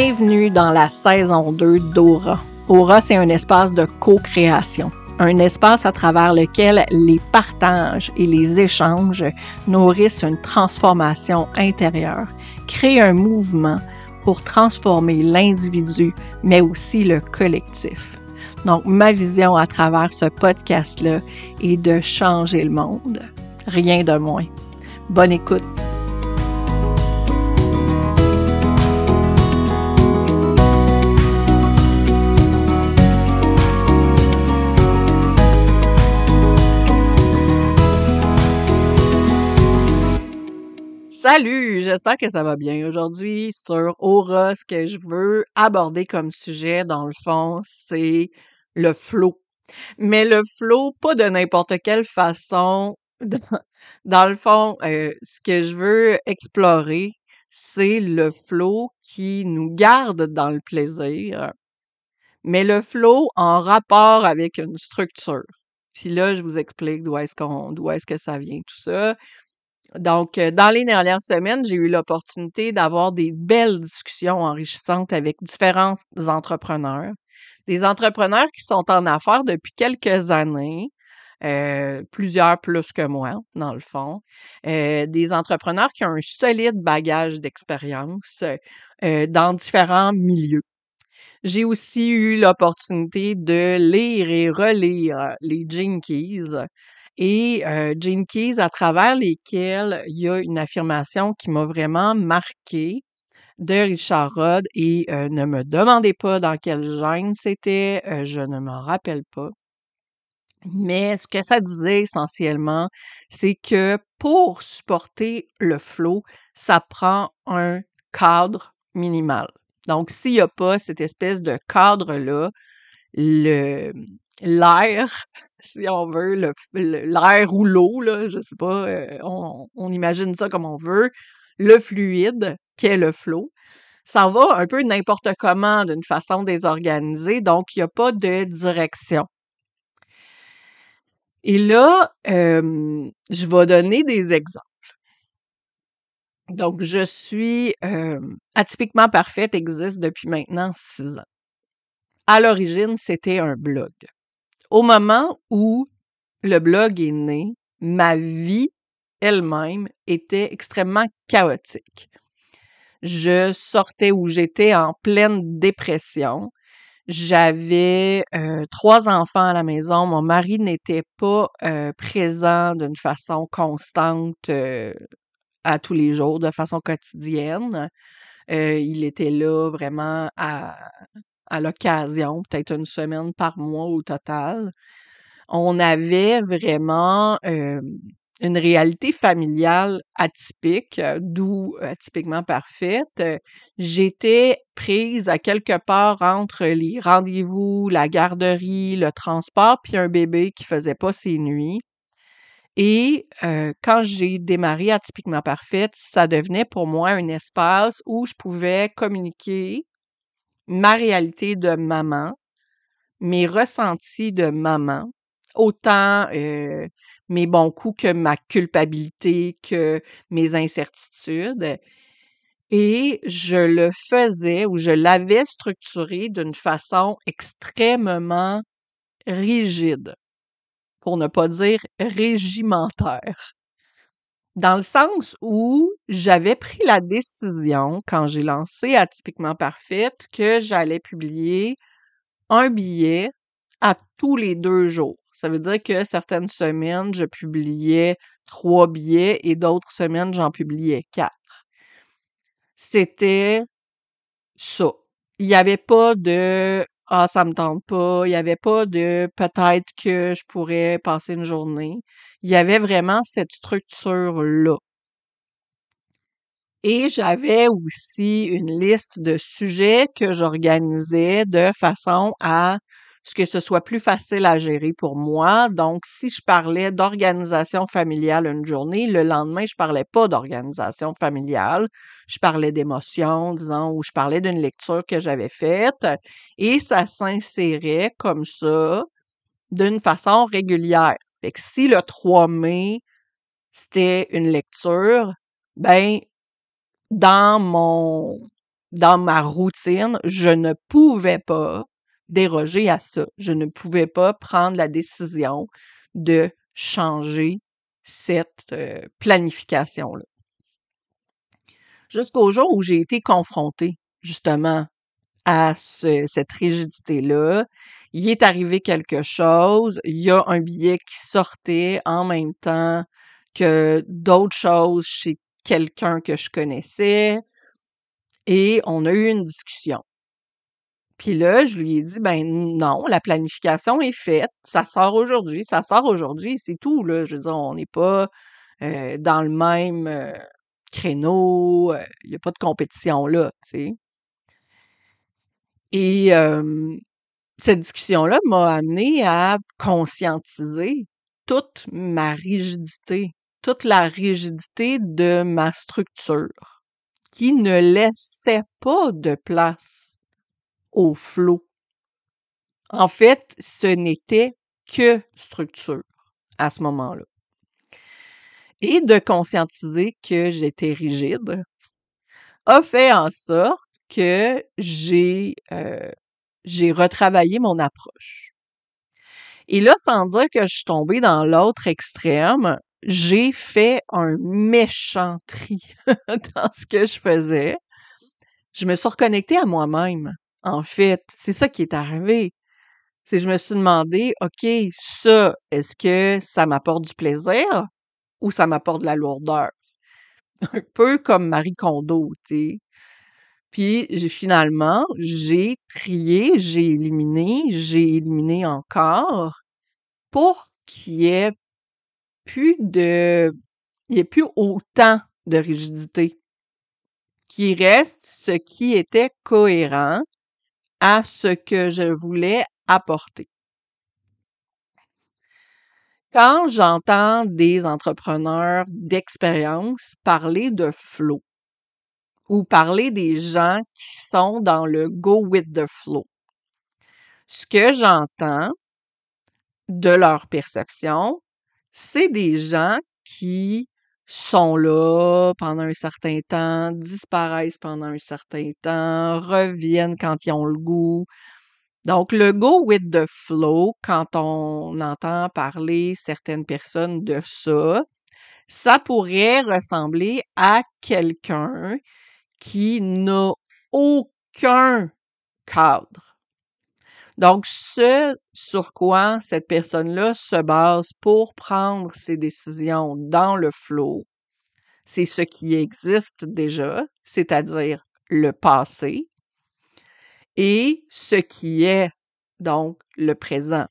Bienvenue dans la saison 2 d'Aura. Aura, c'est un espace de co-création, un espace à travers lequel les partages et les échanges nourrissent une transformation intérieure, créent un mouvement pour transformer l'individu, mais aussi le collectif. Donc, ma vision à travers ce podcast-là est de changer le monde. Rien de moins. Bonne écoute. Salut, j'espère que ça va bien. Aujourd'hui, sur Aura, ce que je veux aborder comme sujet, dans le fond, c'est le flow. Mais le flow, pas de n'importe quelle façon. Dans, le fond, euh, ce que je veux explorer, c'est le flow qui nous garde dans le plaisir, mais le flow en rapport avec une structure. Puis là, je vous explique d'où est-ce qu'on, d'où est-ce que ça vient tout ça. Donc, euh, dans les dernières semaines, j'ai eu l'opportunité d'avoir des belles discussions enrichissantes avec différents entrepreneurs. Des entrepreneurs qui sont en affaires depuis quelques années, euh, plusieurs plus que moi, dans le fond. Euh, des entrepreneurs qui ont un solide bagage d'expérience dans différents milieux. J'ai aussi eu l'opportunité de lire et relire les Jinkies, et euh, Keys, à travers lesquels il y a une affirmation qui m'a vraiment marqué de Richard Rod et ne me demandez pas dans quel gène c'était, je ne m'en rappelle pas. Mais ce que ça disait essentiellement, c'est que pour supporter le flow, ça prend un cadre minimal. Donc, s'il n'y a pas cette espèce de cadre-là, l'air si on veut, l'air ou l'eau, là, je sais pas, euh, on, imagine ça comme on veut, le fluide, qu'est le flot, ça va un peu n'importe comment d'une façon désorganisée, donc il n'y a pas de direction. Et là, je vais donner des exemples. Donc, je suis atypiquement parfaite, existe depuis maintenant six ans. À l'origine, c'était un blog au moment où le blog est né, ma vie elle-même était extrêmement chaotique. Je sortais où j'étais en pleine dépression. J'avais euh, trois enfants à la maison. Mon mari n'était pas euh, présent d'une façon constante euh, à tous les jours, de façon quotidienne. il était là vraiment à, à l'occasion, peut-être une semaine par mois au total. On avait vraiment une réalité familiale atypique, d'où atypiquement parfaite. J'étais prise à quelque part entre les rendez-vous, la garderie, le transport, puis un bébé qui faisait pas ses nuits. Et quand j'ai démarré atypiquement parfaite, ça devenait pour moi un espace où je pouvais communiquer ma réalité de maman, mes ressentis de maman, autant mes bons coups que ma culpabilité, que mes incertitudes. Et je le faisais ou je l'avais structuré d'une façon extrêmement rigide, pour ne pas dire régimentaire dans le sens où j'avais pris la décision, quand j'ai lancé Atypiquement Parfaite, que j'allais publier un billet à tous les deux jours. Ça veut dire que certaines semaines, je publiais trois billets et d'autres semaines, j'en publiais quatre. C'était ça. Il n'y avait pas de ah, ça me tente pas. Il y avait pas de peut-être que je pourrais passer une journée. Il y avait vraiment cette structure-là. Et j'avais aussi une liste de sujets que j'organisais de façon à que ce soit plus facile à gérer pour moi. Donc, si je parlais d'organisation familiale une journée, le lendemain, je parlais pas d'organisation familiale. Je parlais d'émotions, disons, ou je parlais d'une lecture que j'avais faite. Et ça s'insérait comme ça d'une façon régulière. Fait si le 3 mai, c'était une lecture, ben, dans mon dans ma routine, je ne pouvais pas déroger à ça. Je ne pouvais pas prendre la décision de changer cette euh, planification-là. Jusqu'au jour où j'ai été confrontée justement à cette rigidité-là, il est arrivé quelque chose, il y a un billet qui sortait en même temps que d'autres choses chez quelqu'un que je connaissais et on a eu une discussion. Puis là, je lui ai dit, ben non, la planification est faite, ça sort aujourd'hui, ça sort aujourd'hui, c'est tout, là. Je veux dire, on n'est pas euh, dans le même euh, créneau, euh, il n'y a pas de compétition là, tu sais. Et cette discussion-là m'a amené à conscientiser toute ma rigidité, toute la rigidité de ma structure qui ne laissait pas de place au flot. En fait, ce n'était que structure à ce moment-là. Et de conscientiser que j'étais rigide a fait en sorte que j'ai euh, retravaillé mon approche. Et là, sans dire que je suis tombée dans l'autre extrême, j'ai fait un méchant tri dans ce que je faisais. Je me suis reconnectée à moi-même. En fait, c'est ça qui est arrivé. C'est je me suis demandé, OK, ça, est-ce que ça m'apporte du plaisir ou ça m'apporte de la lourdeur? Un peu comme Marie Kondo, tu sais. Puis finalement, j'ai trié, j'ai éliminé, j'ai éliminé encore pour qu'il y ait plus de il y ait plus autant de rigidité. Qu'il reste ce qui était cohérent à ce que je voulais apporter. Quand j'entends des entrepreneurs d'expérience parler de flow, ou parler des gens qui sont dans le go with the flow. Ce que j'entends de leur perception, c'est des gens qui sont là pendant un certain temps, disparaissent pendant un certain temps, reviennent quand ils ont le goût. Donc, le go with the flow, quand on entend parler certaines personnes de ça, ça pourrait ressembler à quelqu'un qui n'a aucun cadre. Donc, ce sur quoi cette personne-là se base pour prendre ses décisions dans le flot, c'est ce qui existe déjà, c'est-à-dire le passé, et ce qui est donc le présent.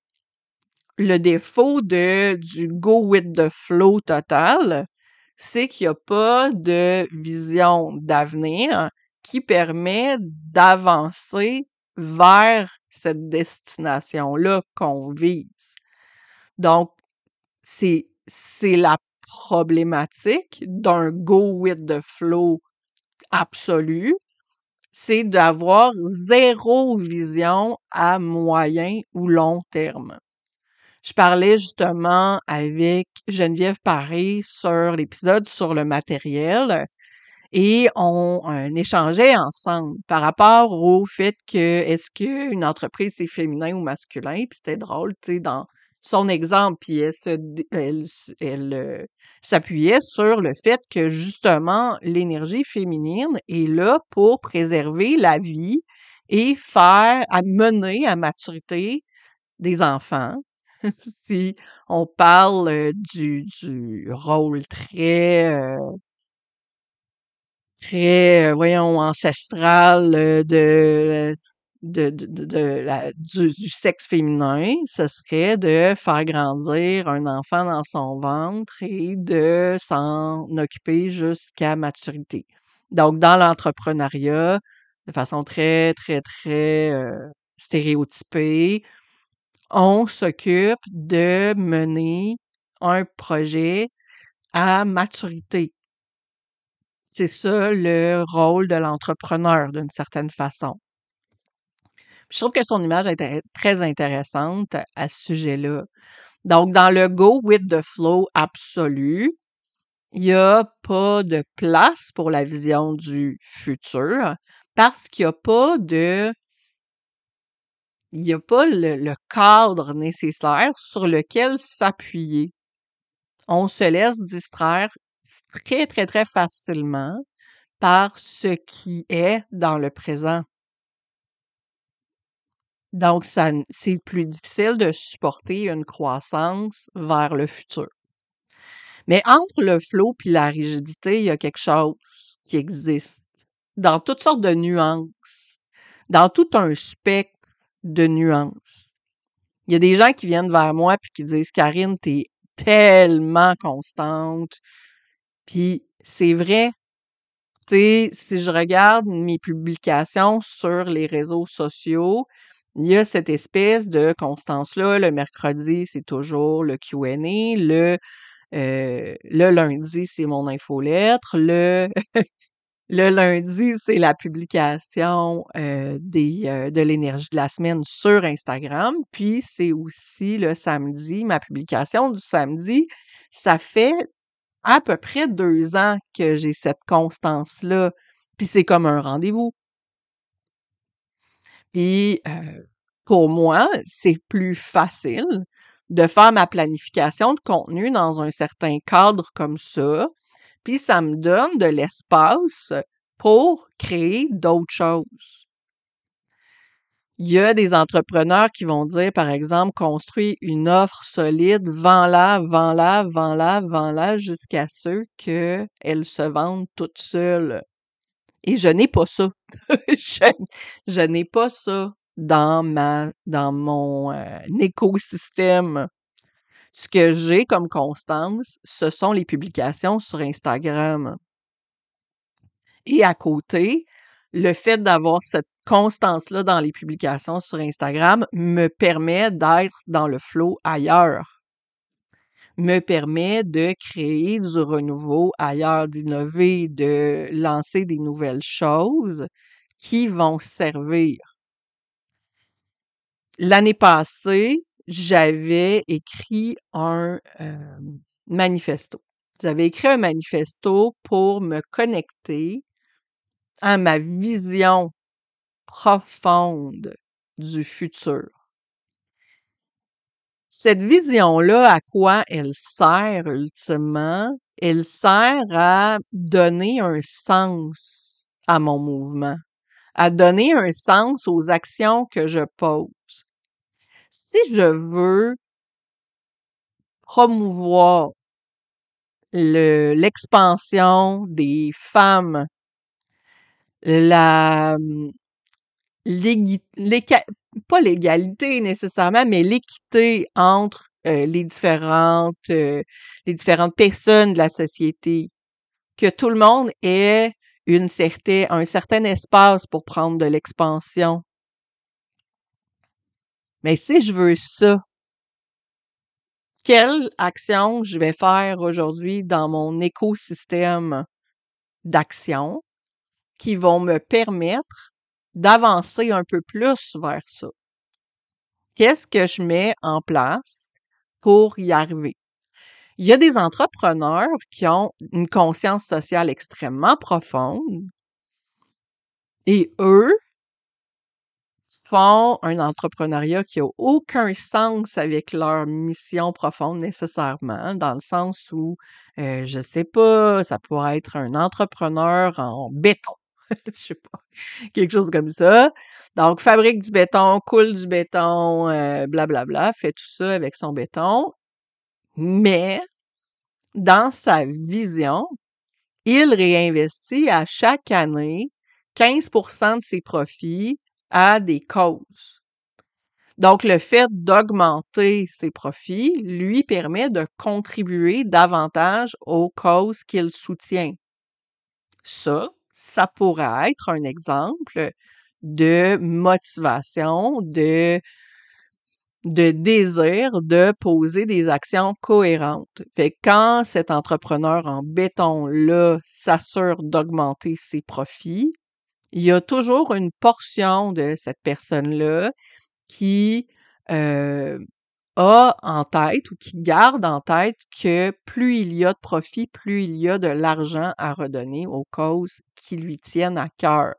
Le défaut de, du go with the flow total, c'est qu'il n'y a pas de vision d'avenir qui permet d'avancer vers cette destination-là qu'on vise. Donc, c'est, la problématique d'un go with the flow absolu, c'est d'avoir zéro vision à moyen ou long terme. Je parlais justement avec Geneviève Paré sur l'épisode sur le matériel et on, échangeait ensemble par rapport au fait que est-ce qu'une entreprise c'est féminin ou masculin, puis c'était drôle, tu sais, dans son exemple, puis elle, elle, euh, s'appuyait sur le fait que justement l'énergie féminine est là pour préserver la vie et faire, à mener à maturité des enfants, si on parle du, du rôle très, très, voyons, ancestral de, de, de, la, du, du, sexe féminin, ce serait de faire grandir un enfant dans son ventre et de s'en occuper jusqu'à maturité. Donc, dans l'entrepreneuriat, de façon très, très, très stéréotypée, on s'occupe de mener un projet à maturité. C'est ça le rôle de l'entrepreneur d'une certaine façon. Je trouve que son image est très intéressante à ce sujet-là. Donc, dans le go with the flow absolu, il n'y a pas de place pour la vision du futur Parce qu'il y a pas de il y a pas le cadre nécessaire sur lequel s'appuyer. On se laisse distraire très, très, très facilement par ce qui est dans le présent. Donc c'est plus difficile de supporter une croissance vers le futur. Mais entre le flow puis la rigidité, il y a quelque chose qui existe dans toutes sortes de nuances, dans tout un spectre de nuances. Il y a des gens qui viennent vers moi puis qui disent Karine, t'es tellement constante. Puis c'est vrai. Tu sais, si je regarde mes publications sur les réseaux sociaux, il y a cette espèce de constance-là. Le mercredi, c'est toujours le Q&A. Le, euh, le lundi, c'est mon infolettre. Le, le lundi, c'est la publication euh, des, euh, de l'énergie de la semaine sur Instagram. Puis c'est aussi le samedi, ma publication du samedi. Ça fait à peu près deux ans que j'ai cette constance-là. Puis c'est comme un rendez-vous. Puis euh, pour moi, c'est plus facile de faire ma planification de contenu dans un certain cadre comme ça. Puis ça me donne de l'espace pour créer d'autres choses. Il y a des entrepreneurs qui vont dire, par exemple, construis une offre solide, vends-la, vends-la, vends-la, vends-la jusqu'à ce qu'elle se vende toute seule. Et je n'ai pas ça. je, n'ai pas ça dans ma dans mon euh, écosystème. Ce que j'ai comme constance, ce sont les publications sur Instagram. Et à côté, le fait d'avoir cette constance-là dans les publications sur Instagram me permet d'être dans le flow ailleurs, me permet de créer du renouveau ailleurs, d'innover, de lancer des nouvelles choses qui vont servir. L'année passée, j'avais écrit un euh, manifesto. J'avais écrit un manifesto pour me connecter à ma vision profonde du futur. Cette vision-là, à quoi elle sert ultimement? Elle sert à donner un sens à mon mouvement, à donner un sens aux actions que je pose. Si je veux promouvoir l'expansion des femmes la mmh, pas l'égalité nécessairement, mais l'équité entre les différentes les différentes personnes de la société. Que tout le monde ait une certaine, un certain espace pour prendre de l'expansion. Mais si je veux ça, quelle action je vais faire aujourd'hui dans mon écosystème d'action? Qui vont me permettre d'avancer un peu plus vers ça. Qu'est-ce que je mets en place pour y arriver? Il y a des entrepreneurs qui ont une conscience sociale extrêmement profonde et eux font un entrepreneuriat qui a aucun sens avec leur mission profonde nécessairement, dans le sens où, euh, je sais pas, ça pourrait être un entrepreneur en béton je sais pas, quelque chose comme ça. Donc, fabrique du béton, coule du béton, blablabla, euh, bla, fait tout ça avec son béton. Mais, dans sa vision, il réinvestit à chaque année 15% de ses profits à des causes. Donc, le fait d'augmenter ses profits lui permet de contribuer davantage aux causes qu'il soutient. Ça, ça pourrait être un exemple de motivation, de, de désir de poser des actions cohérentes. Fait que quand cet entrepreneur en béton-là s'assure d'augmenter ses profits, il y a toujours une portion de cette personne-là qui euh, a en tête ou qui garde en tête que plus il y a de profit, plus il y a de l'argent à redonner aux causes qui lui tiennent à cœur.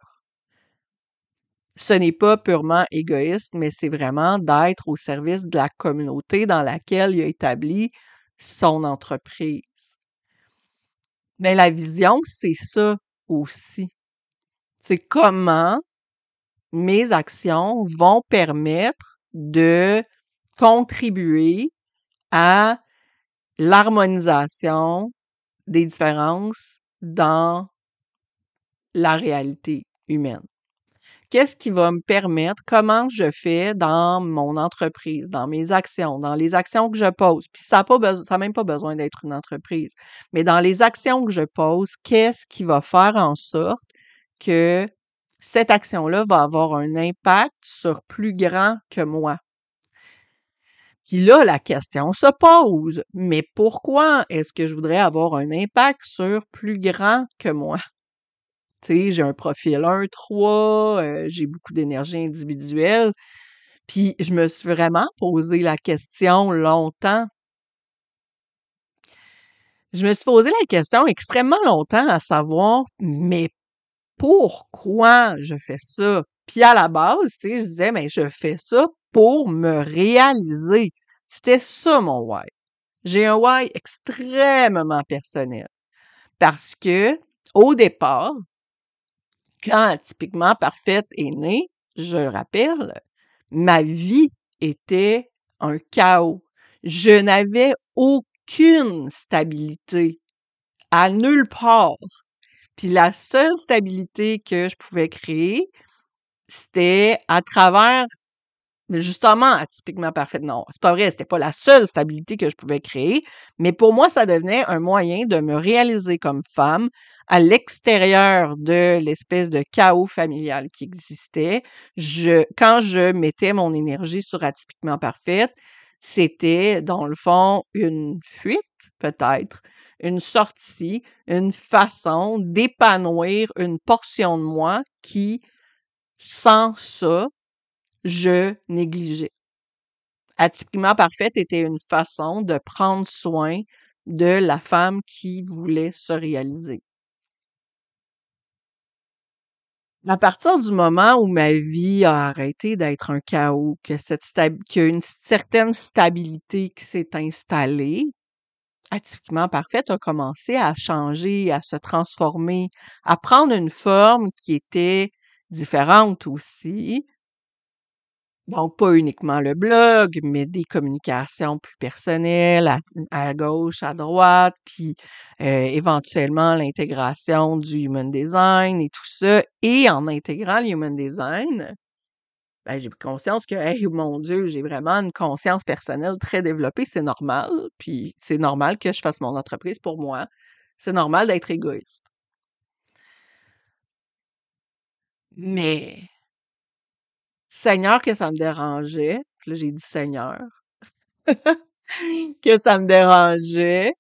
ce n'est pas purement égoïste, mais c'est vraiment d'être au service de la communauté dans laquelle il a établi son entreprise. Mais la vision, c'est ça aussi. C'est comment mes actions vont permettre de contribuer à l'harmonisation des différences dans la réalité humaine. Qu'est-ce qui va me permettre, comment je fais dans mon entreprise, dans mes actions, dans les actions que je pose? Puis ça n'a même pas besoin d'être une entreprise, mais dans les actions que je pose, qu'est-ce qui va faire en sorte que cette action-là va avoir un impact sur plus grand que moi? Puis là, la question se pose, mais pourquoi est-ce que je voudrais avoir un impact sur plus grand que moi? J'ai un profil 1, 3, euh, j'ai beaucoup d'énergie individuelle. Puis je me suis vraiment posé la question longtemps. Je me suis posé la question extrêmement longtemps à savoir, mais pourquoi je fais ça? Puis à la base, je disais, mais je fais ça pour me réaliser. C'était ça mon why. J'ai un why extrêmement personnel. Parce que, au départ, quand Typiquement Parfaite est née, je le rappelle, ma vie était un chaos. Je n'avais aucune stabilité à nulle part. Puis la seule stabilité que je pouvais créer, c'était à travers mais justement, atypiquement parfaite, non, c'est pas vrai, c'était pas la seule stabilité que je pouvais créer, mais pour moi, ça devenait un moyen de me réaliser comme femme à l'extérieur de l'espèce de chaos familial qui existait. Je, quand je mettais mon énergie sur atypiquement parfaite, c'était, dans le fond, une fuite, peut-être, une sortie, une façon d'épanouir une portion de moi qui, sans ça, je négligeais. Atypiquement parfaite était une façon de prendre soin de la femme qui voulait se réaliser. À partir du moment où ma vie a arrêté d'être un chaos, que cette qu'il y a une certaine stabilité qui s'est installée, atypiquement parfaite a commencé à changer, à se transformer, à prendre une forme qui était différente aussi, donc, pas uniquement le blog, mais des communications plus personnelles à, gauche, à droite, puis euh, éventuellement l'intégration du human design et tout ça. Et en intégrant le human design, ben, j'ai pris conscience que, hey, mon Dieu, j'ai vraiment une conscience personnelle très développée, c'est normal. Puis c'est normal que je fasse mon entreprise pour moi. C'est normal d'être égoïste. Mais Seigneur que ça me dérangeait, là j'ai dit Seigneur, que ça me dérangeait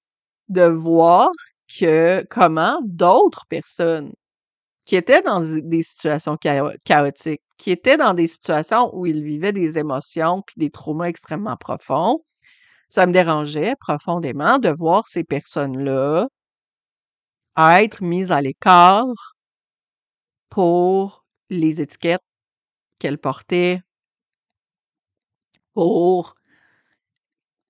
de voir que comment d'autres personnes qui étaient dans des situations chaotiques, qui étaient dans des situations où ils vivaient des émotions puis des traumas extrêmement profonds, ça me dérangeait profondément de voir ces personnes-là être mises à l'écart pour les étiquettes qu'elle portait pour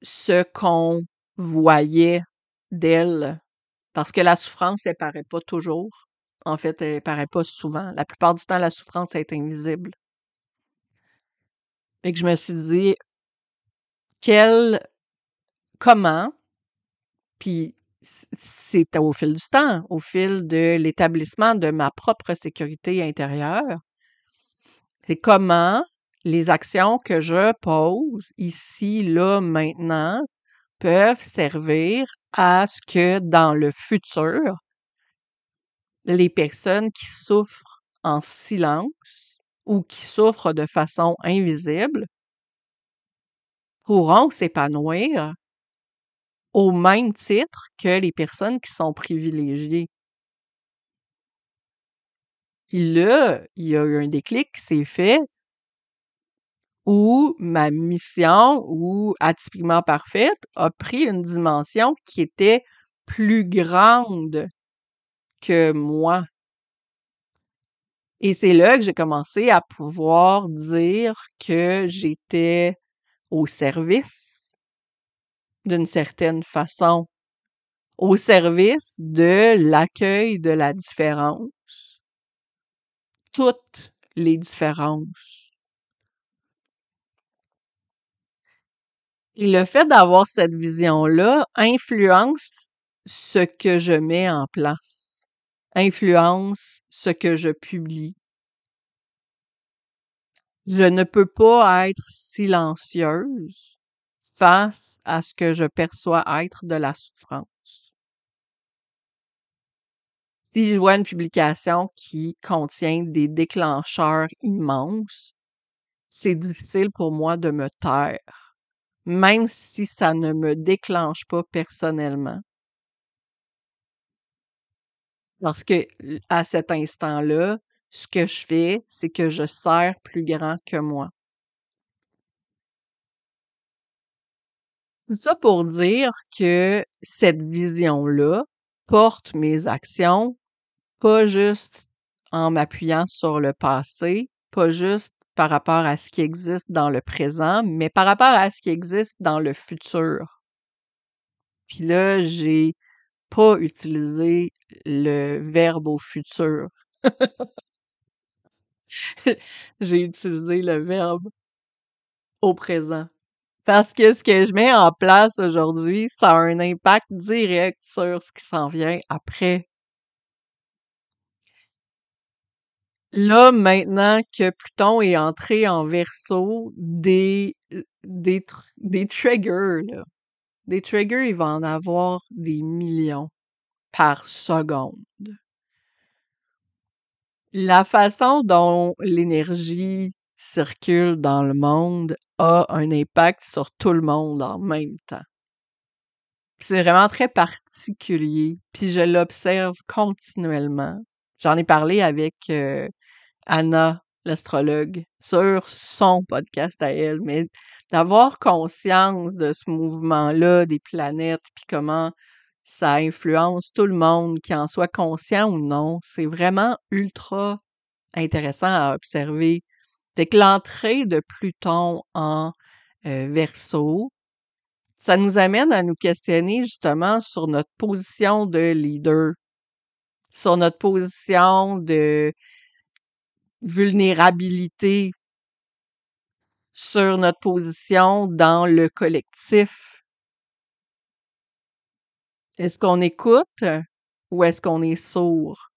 ce qu'on voyait d'elle. Parce que la souffrance, elle paraît pas toujours. En fait, elle paraît pas souvent. La plupart du temps, la souffrance est invisible. Et que je me suis dit, quel, comment, puis c'est au fil du temps, au fil de l'établissement de ma propre sécurité intérieure, c'est comment les actions que je pose ici, là, maintenant, peuvent servir à ce que dans le futur, les personnes qui souffrent en silence ou qui souffrent de façon invisible pourront s'épanouir au même titre que les personnes qui sont privilégiées. Puis là, il y a eu un déclic qui s'est fait où ma mission, ou atypiquement parfaite, a pris une dimension qui était plus grande que moi. Et c'est là que j'ai commencé à pouvoir dire que j'étais au service d'une certaine façon, au service de l'accueil de la différence, toutes les différences. Et le fait d'avoir cette vision-là influence ce que je mets en place, influence ce que je publie. Je ne peux pas être silencieuse face à ce que je perçois être de la souffrance. Si je vois une publication qui contient des déclencheurs immenses, c'est difficile pour moi de me taire, même si ça ne me déclenche pas personnellement. Parce que à cet instant-là, ce que je fais, c'est que je sers plus grand que moi. Tout ça pour dire que cette vision-là porte mes actions, pas juste en m'appuyant sur le passé, pas juste par rapport à ce qui existe dans le présent, mais par rapport à ce qui existe dans le futur. Puis là, j'ai pas utilisé le verbe au futur. J'ai utilisé le verbe au présent. Parce que ce que je mets en place aujourd'hui, ça a un impact direct sur ce qui s'en vient après. Là, maintenant que Pluton est entré en verso, des, euh, des, des triggers, là. Des triggers, il va en avoir des millions par seconde. La façon dont l'énergie circule dans le monde a un impact sur tout le monde en même temps. C'est vraiment très particulier, puis je l'observe continuellement. J'en ai parlé avec euh, Anna, l'astrologue, sur son podcast à elle, mais d'avoir conscience de ce mouvement-là des planètes, puis comment ça influence tout le monde, qu'il en soit conscient ou non. C'est vraiment ultra intéressant à observer. Dès que l'entrée de Pluton en euh, verso, ça nous amène à nous questionner justement sur notre position de leader, sur notre position de vulnérabilité, sur notre position dans le collectif, est-ce qu'on écoute ou est-ce qu'on est sourd?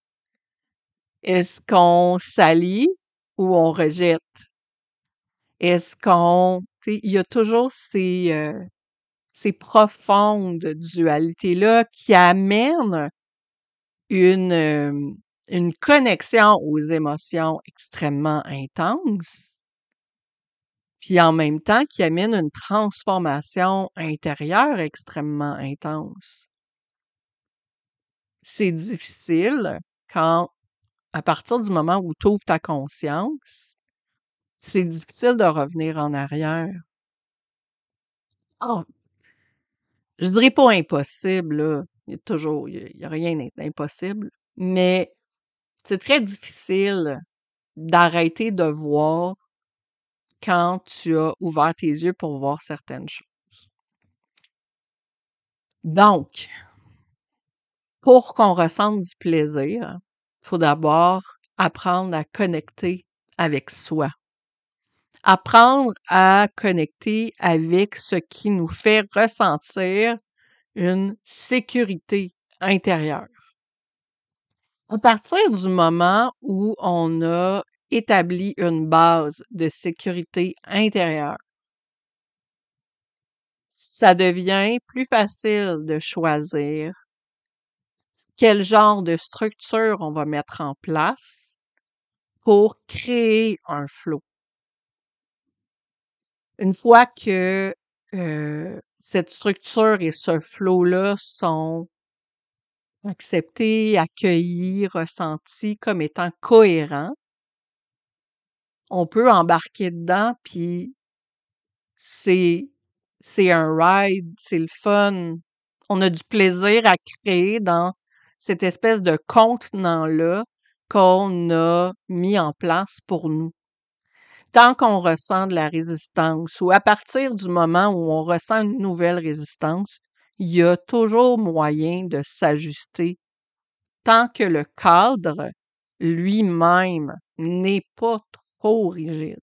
Est-ce qu'on s'allie on rejette? Est-ce qu'on... Il y a toujours ces, euh, profondes dualités-là qui amènent une, euh, une connexion aux émotions extrêmement intense, puis en même temps qui amènent une transformation intérieure extrêmement intense c'est difficile quand, à partir du moment où tu ouvres ta conscience, c'est difficile de revenir en arrière. Oh, je dirais pas impossible, là. Il y a toujours, il y a, rien d'impossible, mais c'est très difficile d'arrêter de voir quand tu as ouvert tes yeux pour voir certaines choses. Donc, pour qu'on ressente du plaisir, il faut d'abord apprendre à connecter avec soi. Apprendre à connecter avec ce qui nous fait ressentir une sécurité intérieure. À partir du moment où on a établi une base de sécurité intérieure, ça devient plus facile de choisir quel genre de structure on va mettre en place pour créer un flow. Une fois que euh, cette structure et ce flow-là sont acceptés, accueillis, ressentis comme étant cohérents, on peut embarquer dedans, puis c'est c'est un ride, c'est le fun. On a du plaisir à créer dans cette espèce de contenant-là qu'on a mis en place pour nous. Tant qu'on ressent de la résistance ou à partir du moment où on ressent une nouvelle résistance, il y a toujours moyen de s'ajuster tant que le cadre lui-même n'est pas trop rigide.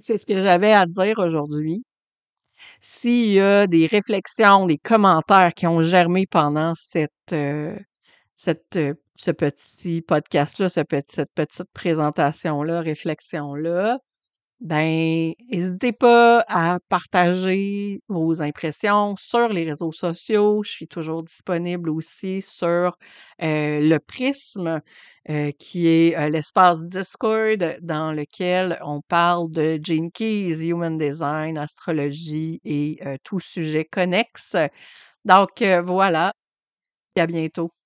C'est ce que j'avais à dire aujourd'hui. S'il y a des réflexions, des commentaires qui ont germé pendant cette, euh, euh, ce petit podcast-là, ce cette petite présentation-là, réflexion-là, ben, n'hésitez pas à partager vos impressions sur les réseaux sociaux. Je suis toujours disponible aussi sur euh, le Prisme, euh, qui est euh, l'espace Discord dans lequel on parle de Gene Keys, Human Design, astrologie et tout sujet connexe. Donc voilà, à bientôt.